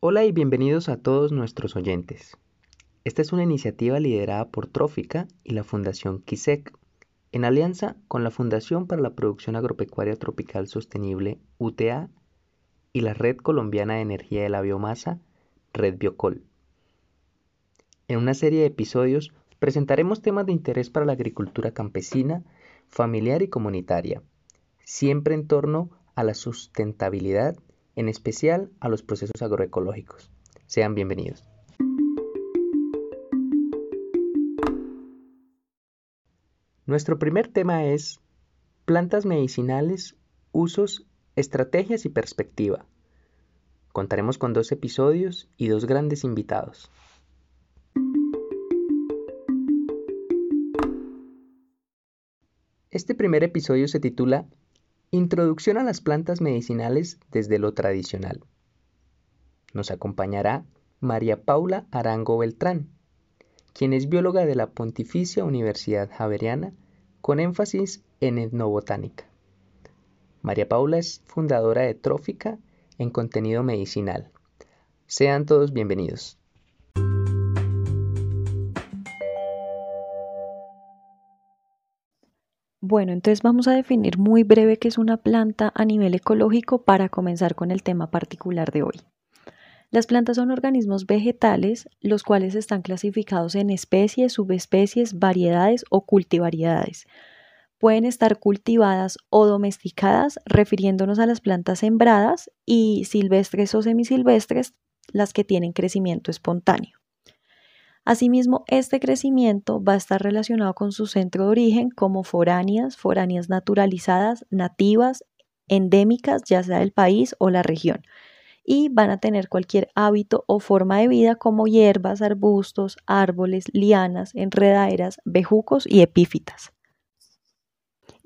Hola y bienvenidos a todos nuestros oyentes. Esta es una iniciativa liderada por Trófica y la Fundación KISEC, en alianza con la Fundación para la Producción Agropecuaria Tropical Sostenible, UTA, y la Red Colombiana de Energía de la Biomasa, Red Biocol. En una serie de episodios presentaremos temas de interés para la agricultura campesina, familiar y comunitaria, siempre en torno a la sustentabilidad, en especial a los procesos agroecológicos. Sean bienvenidos. Nuestro primer tema es plantas medicinales, usos, estrategias y perspectiva. Contaremos con dos episodios y dos grandes invitados. Este primer episodio se titula Introducción a las plantas medicinales desde lo tradicional. Nos acompañará María Paula Arango Beltrán, quien es bióloga de la Pontificia Universidad Javeriana con énfasis en etnobotánica. María Paula es fundadora de Trófica en contenido medicinal. Sean todos bienvenidos. Bueno, entonces vamos a definir muy breve qué es una planta a nivel ecológico para comenzar con el tema particular de hoy. Las plantas son organismos vegetales, los cuales están clasificados en especies, subespecies, variedades o cultivariedades. Pueden estar cultivadas o domesticadas, refiriéndonos a las plantas sembradas, y silvestres o semisilvestres, las que tienen crecimiento espontáneo. Asimismo, este crecimiento va a estar relacionado con su centro de origen como foráneas, foráneas naturalizadas, nativas, endémicas, ya sea del país o la región, y van a tener cualquier hábito o forma de vida como hierbas, arbustos, árboles, lianas, enredaderas, bejucos y epífitas.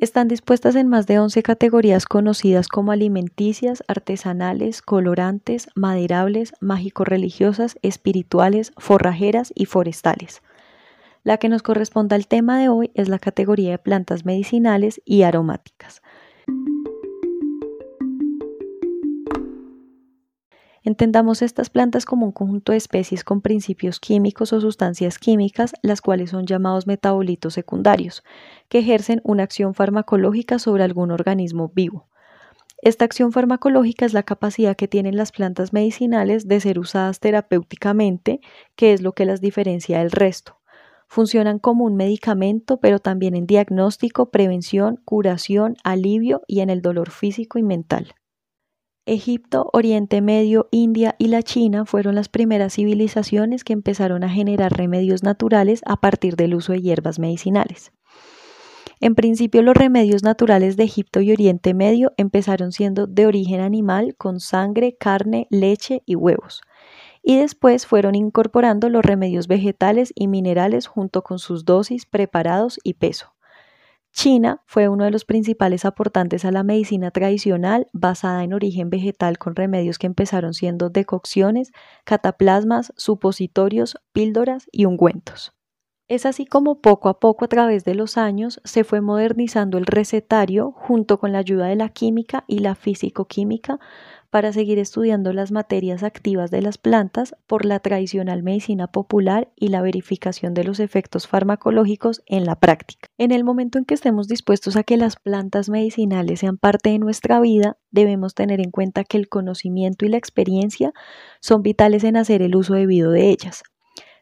Están dispuestas en más de 11 categorías conocidas como alimenticias, artesanales, colorantes, maderables, mágico-religiosas, espirituales, forrajeras y forestales. La que nos corresponde al tema de hoy es la categoría de plantas medicinales y aromáticas. Entendamos estas plantas como un conjunto de especies con principios químicos o sustancias químicas, las cuales son llamados metabolitos secundarios, que ejercen una acción farmacológica sobre algún organismo vivo. Esta acción farmacológica es la capacidad que tienen las plantas medicinales de ser usadas terapéuticamente, que es lo que las diferencia del resto. Funcionan como un medicamento, pero también en diagnóstico, prevención, curación, alivio y en el dolor físico y mental. Egipto, Oriente Medio, India y la China fueron las primeras civilizaciones que empezaron a generar remedios naturales a partir del uso de hierbas medicinales. En principio los remedios naturales de Egipto y Oriente Medio empezaron siendo de origen animal con sangre, carne, leche y huevos, y después fueron incorporando los remedios vegetales y minerales junto con sus dosis, preparados y peso. China fue uno de los principales aportantes a la medicina tradicional basada en origen vegetal con remedios que empezaron siendo decocciones, cataplasmas, supositorios, píldoras y ungüentos. Es así como poco a poco a través de los años se fue modernizando el recetario junto con la ayuda de la química y la físico-química para seguir estudiando las materias activas de las plantas por la tradicional medicina popular y la verificación de los efectos farmacológicos en la práctica. En el momento en que estemos dispuestos a que las plantas medicinales sean parte de nuestra vida, debemos tener en cuenta que el conocimiento y la experiencia son vitales en hacer el uso debido de ellas.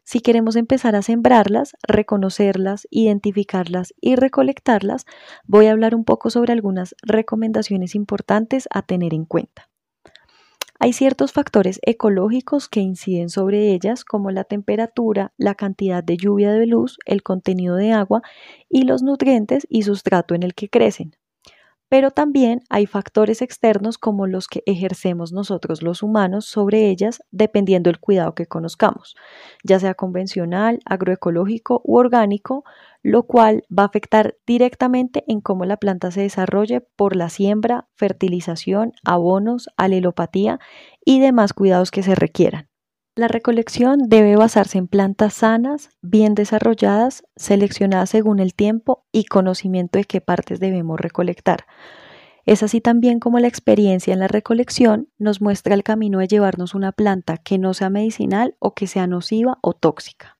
Si queremos empezar a sembrarlas, reconocerlas, identificarlas y recolectarlas, voy a hablar un poco sobre algunas recomendaciones importantes a tener en cuenta. Hay ciertos factores ecológicos que inciden sobre ellas, como la temperatura, la cantidad de lluvia de luz, el contenido de agua y los nutrientes y sustrato en el que crecen. Pero también hay factores externos como los que ejercemos nosotros los humanos sobre ellas dependiendo del cuidado que conozcamos, ya sea convencional, agroecológico u orgánico, lo cual va a afectar directamente en cómo la planta se desarrolle por la siembra, fertilización, abonos, alelopatía y demás cuidados que se requieran. La recolección debe basarse en plantas sanas, bien desarrolladas, seleccionadas según el tiempo y conocimiento de qué partes debemos recolectar. Es así también como la experiencia en la recolección nos muestra el camino de llevarnos una planta que no sea medicinal o que sea nociva o tóxica.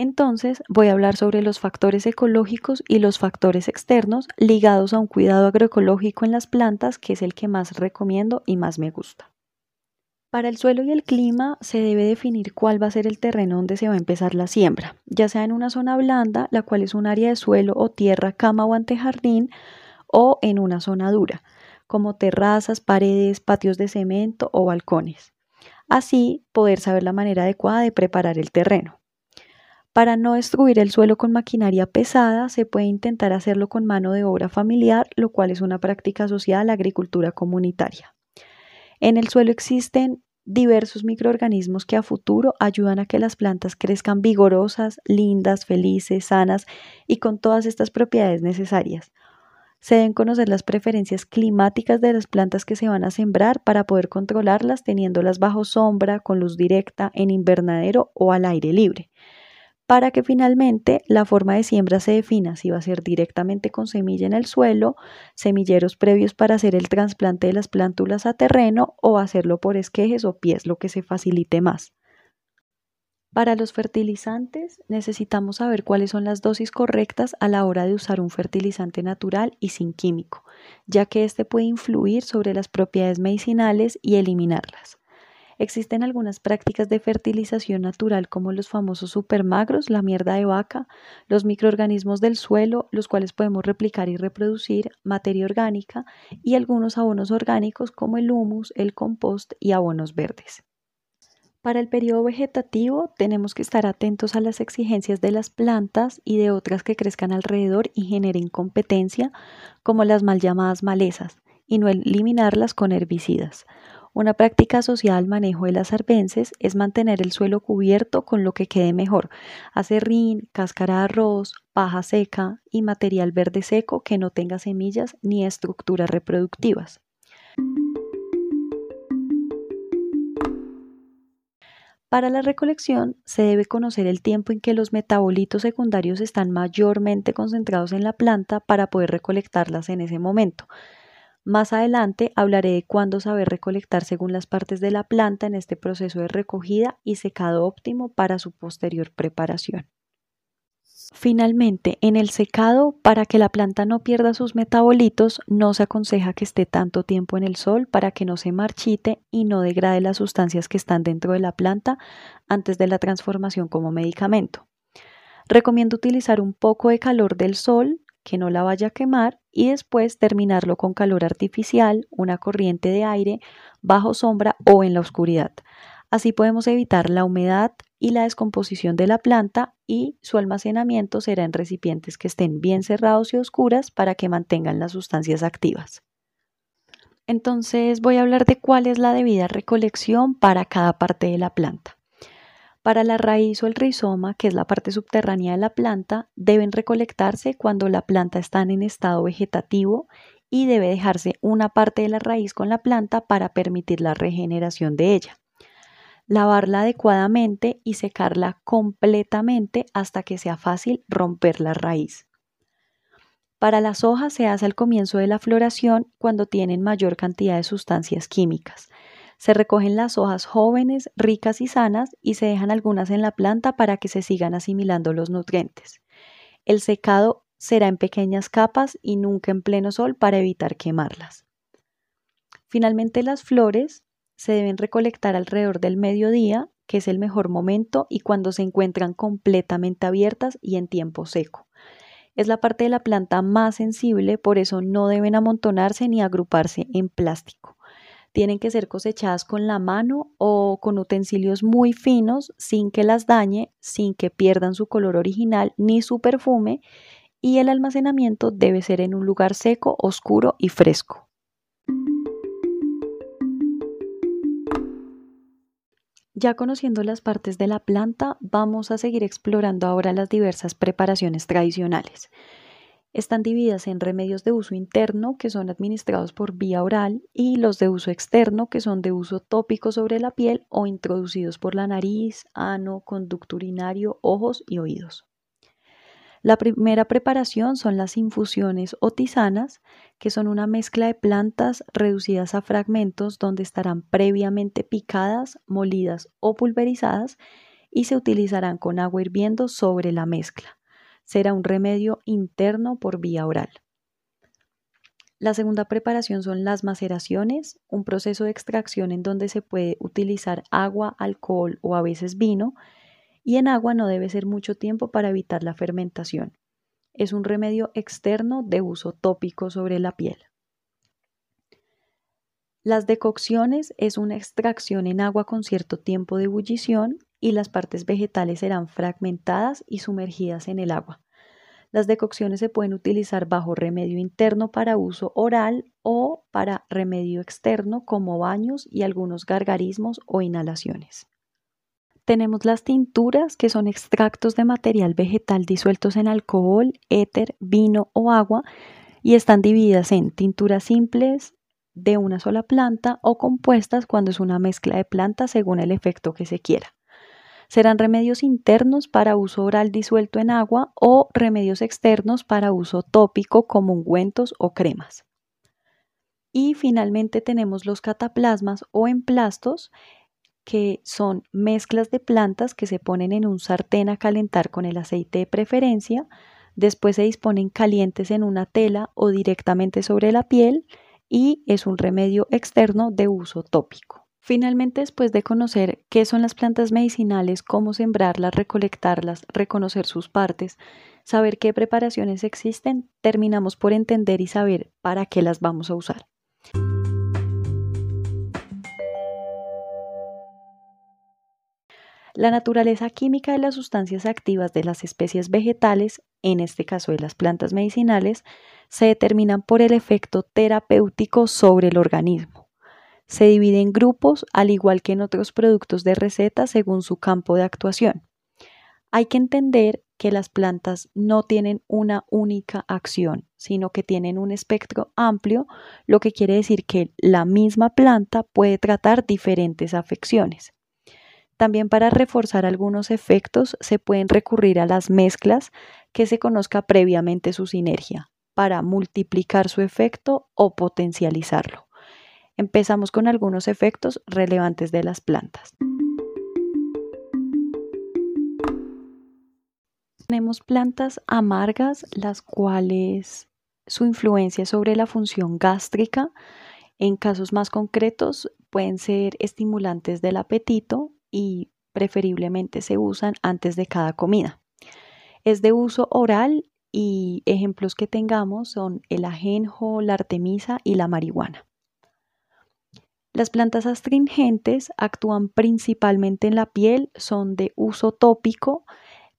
Entonces voy a hablar sobre los factores ecológicos y los factores externos ligados a un cuidado agroecológico en las plantas, que es el que más recomiendo y más me gusta. Para el suelo y el clima se debe definir cuál va a ser el terreno donde se va a empezar la siembra, ya sea en una zona blanda, la cual es un área de suelo o tierra, cama o antejardín, o en una zona dura, como terrazas, paredes, patios de cemento o balcones. Así poder saber la manera adecuada de preparar el terreno. Para no destruir el suelo con maquinaria pesada, se puede intentar hacerlo con mano de obra familiar, lo cual es una práctica asociada a la agricultura comunitaria. En el suelo existen diversos microorganismos que a futuro ayudan a que las plantas crezcan vigorosas, lindas, felices, sanas y con todas estas propiedades necesarias. Se deben conocer las preferencias climáticas de las plantas que se van a sembrar para poder controlarlas teniéndolas bajo sombra, con luz directa, en invernadero o al aire libre para que finalmente la forma de siembra se defina si va a ser directamente con semilla en el suelo, semilleros previos para hacer el trasplante de las plántulas a terreno o hacerlo por esquejes o pies, lo que se facilite más. Para los fertilizantes necesitamos saber cuáles son las dosis correctas a la hora de usar un fertilizante natural y sin químico, ya que este puede influir sobre las propiedades medicinales y eliminarlas. Existen algunas prácticas de fertilización natural como los famosos supermagros, la mierda de vaca, los microorganismos del suelo, los cuales podemos replicar y reproducir, materia orgánica y algunos abonos orgánicos como el humus, el compost y abonos verdes. Para el periodo vegetativo tenemos que estar atentos a las exigencias de las plantas y de otras que crezcan alrededor y generen competencia, como las mal llamadas malezas, y no eliminarlas con herbicidas. Una práctica asociada al manejo de las arbences es mantener el suelo cubierto con lo que quede mejor, acerrín, cáscara de arroz, paja seca y material verde seco que no tenga semillas ni estructuras reproductivas. Para la recolección se debe conocer el tiempo en que los metabolitos secundarios están mayormente concentrados en la planta para poder recolectarlas en ese momento. Más adelante hablaré de cuándo saber recolectar según las partes de la planta en este proceso de recogida y secado óptimo para su posterior preparación. Finalmente, en el secado, para que la planta no pierda sus metabolitos, no se aconseja que esté tanto tiempo en el sol para que no se marchite y no degrade las sustancias que están dentro de la planta antes de la transformación como medicamento. Recomiendo utilizar un poco de calor del sol que no la vaya a quemar y después terminarlo con calor artificial, una corriente de aire, bajo sombra o en la oscuridad. Así podemos evitar la humedad y la descomposición de la planta y su almacenamiento será en recipientes que estén bien cerrados y oscuras para que mantengan las sustancias activas. Entonces voy a hablar de cuál es la debida recolección para cada parte de la planta. Para la raíz o el rizoma, que es la parte subterránea de la planta, deben recolectarse cuando la planta está en estado vegetativo y debe dejarse una parte de la raíz con la planta para permitir la regeneración de ella. Lavarla adecuadamente y secarla completamente hasta que sea fácil romper la raíz. Para las hojas se hace al comienzo de la floración cuando tienen mayor cantidad de sustancias químicas. Se recogen las hojas jóvenes, ricas y sanas y se dejan algunas en la planta para que se sigan asimilando los nutrientes. El secado será en pequeñas capas y nunca en pleno sol para evitar quemarlas. Finalmente las flores se deben recolectar alrededor del mediodía, que es el mejor momento y cuando se encuentran completamente abiertas y en tiempo seco. Es la parte de la planta más sensible, por eso no deben amontonarse ni agruparse en plástico tienen que ser cosechadas con la mano o con utensilios muy finos sin que las dañe, sin que pierdan su color original ni su perfume y el almacenamiento debe ser en un lugar seco, oscuro y fresco. Ya conociendo las partes de la planta, vamos a seguir explorando ahora las diversas preparaciones tradicionales. Están divididas en remedios de uso interno, que son administrados por vía oral, y los de uso externo, que son de uso tópico sobre la piel o introducidos por la nariz, ano, conducto urinario, ojos y oídos. La primera preparación son las infusiones o tisanas, que son una mezcla de plantas reducidas a fragmentos donde estarán previamente picadas, molidas o pulverizadas y se utilizarán con agua hirviendo sobre la mezcla. Será un remedio interno por vía oral. La segunda preparación son las maceraciones, un proceso de extracción en donde se puede utilizar agua, alcohol o a veces vino y en agua no debe ser mucho tiempo para evitar la fermentación. Es un remedio externo de uso tópico sobre la piel. Las decocciones es una extracción en agua con cierto tiempo de ebullición y las partes vegetales serán fragmentadas y sumergidas en el agua. Las decocciones se pueden utilizar bajo remedio interno para uso oral o para remedio externo como baños y algunos gargarismos o inhalaciones. Tenemos las tinturas, que son extractos de material vegetal disueltos en alcohol, éter, vino o agua, y están divididas en tinturas simples de una sola planta o compuestas cuando es una mezcla de plantas según el efecto que se quiera. Serán remedios internos para uso oral disuelto en agua o remedios externos para uso tópico como ungüentos o cremas. Y finalmente tenemos los cataplasmas o emplastos, que son mezclas de plantas que se ponen en un sartén a calentar con el aceite de preferencia, después se disponen calientes en una tela o directamente sobre la piel y es un remedio externo de uso tópico. Finalmente, después de conocer qué son las plantas medicinales, cómo sembrarlas, recolectarlas, reconocer sus partes, saber qué preparaciones existen, terminamos por entender y saber para qué las vamos a usar. La naturaleza química de las sustancias activas de las especies vegetales, en este caso de las plantas medicinales, se determinan por el efecto terapéutico sobre el organismo. Se divide en grupos, al igual que en otros productos de receta, según su campo de actuación. Hay que entender que las plantas no tienen una única acción, sino que tienen un espectro amplio, lo que quiere decir que la misma planta puede tratar diferentes afecciones. También para reforzar algunos efectos se pueden recurrir a las mezclas que se conozca previamente su sinergia para multiplicar su efecto o potencializarlo. Empezamos con algunos efectos relevantes de las plantas. Tenemos plantas amargas, las cuales su influencia sobre la función gástrica en casos más concretos pueden ser estimulantes del apetito, y preferiblemente se usan antes de cada comida. Es de uso oral y ejemplos que tengamos son el ajenjo, la artemisa y la marihuana. Las plantas astringentes actúan principalmente en la piel, son de uso tópico,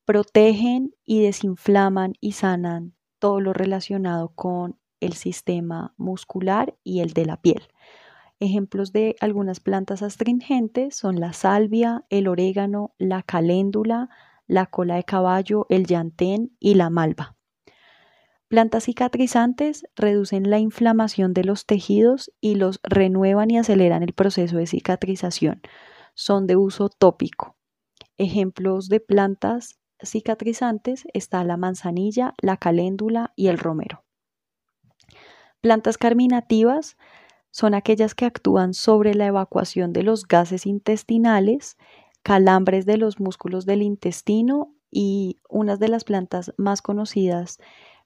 protegen y desinflaman y sanan todo lo relacionado con el sistema muscular y el de la piel. Ejemplos de algunas plantas astringentes son la salvia, el orégano, la caléndula, la cola de caballo, el llantén y la malva. Plantas cicatrizantes reducen la inflamación de los tejidos y los renuevan y aceleran el proceso de cicatrización. Son de uso tópico. Ejemplos de plantas cicatrizantes está la manzanilla, la caléndula y el romero. Plantas carminativas son aquellas que actúan sobre la evacuación de los gases intestinales, calambres de los músculos del intestino y unas de las plantas más conocidas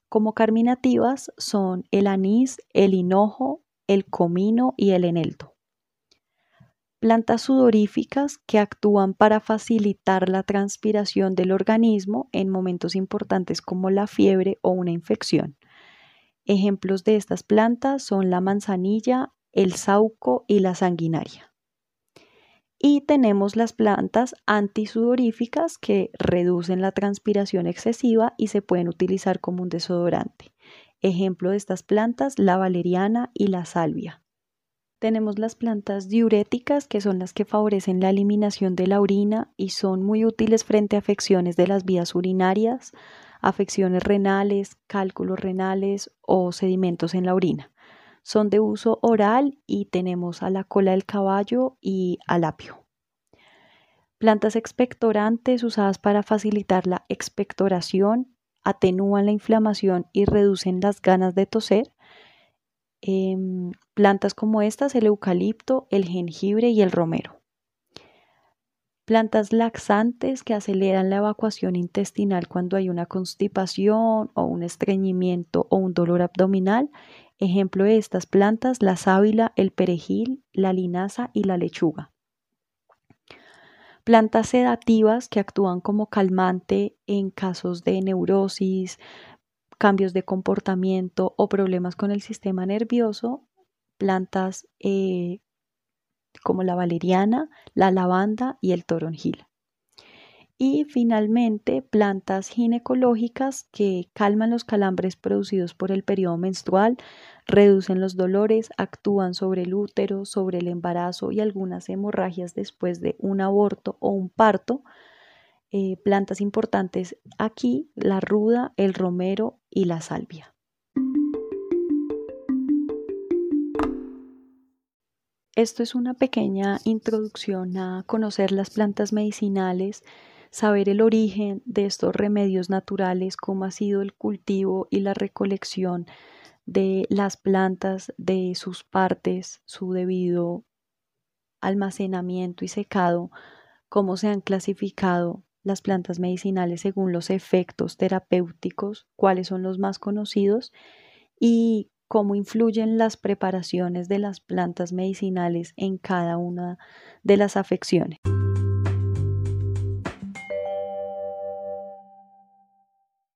como carminativas son el anís, el hinojo, el comino y el eneldo. Plantas sudoríficas que actúan para facilitar la transpiración del organismo en momentos importantes como la fiebre o una infección. Ejemplos de estas plantas son la manzanilla, el sauco y la sanguinaria. Y tenemos las plantas antisudoríficas que reducen la transpiración excesiva y se pueden utilizar como un desodorante. Ejemplo de estas plantas, la valeriana y la salvia. Tenemos las plantas diuréticas, que son las que favorecen la eliminación de la orina y son muy útiles frente a afecciones de las vías urinarias, afecciones renales, cálculos renales o sedimentos en la orina. Son de uso oral y tenemos a la cola del caballo y al apio. Plantas expectorantes usadas para facilitar la expectoración, atenúan la inflamación y reducen las ganas de toser. Em, plantas como estas, el eucalipto, el jengibre y el romero. Plantas laxantes que aceleran la evacuación intestinal cuando hay una constipación o un estreñimiento o un dolor abdominal. Ejemplo de estas plantas, la sábila, el perejil, la linaza y la lechuga. Plantas sedativas que actúan como calmante en casos de neurosis, cambios de comportamiento o problemas con el sistema nervioso. Plantas eh, como la valeriana, la lavanda y el toronjil. Y finalmente, plantas ginecológicas que calman los calambres producidos por el periodo menstrual, reducen los dolores, actúan sobre el útero, sobre el embarazo y algunas hemorragias después de un aborto o un parto. Eh, plantas importantes aquí, la ruda, el romero y la salvia. Esto es una pequeña introducción a conocer las plantas medicinales, saber el origen de estos remedios naturales, cómo ha sido el cultivo y la recolección de las plantas, de sus partes, su debido almacenamiento y secado, cómo se han clasificado las plantas medicinales según los efectos terapéuticos, cuáles son los más conocidos y cómo influyen las preparaciones de las plantas medicinales en cada una de las afecciones.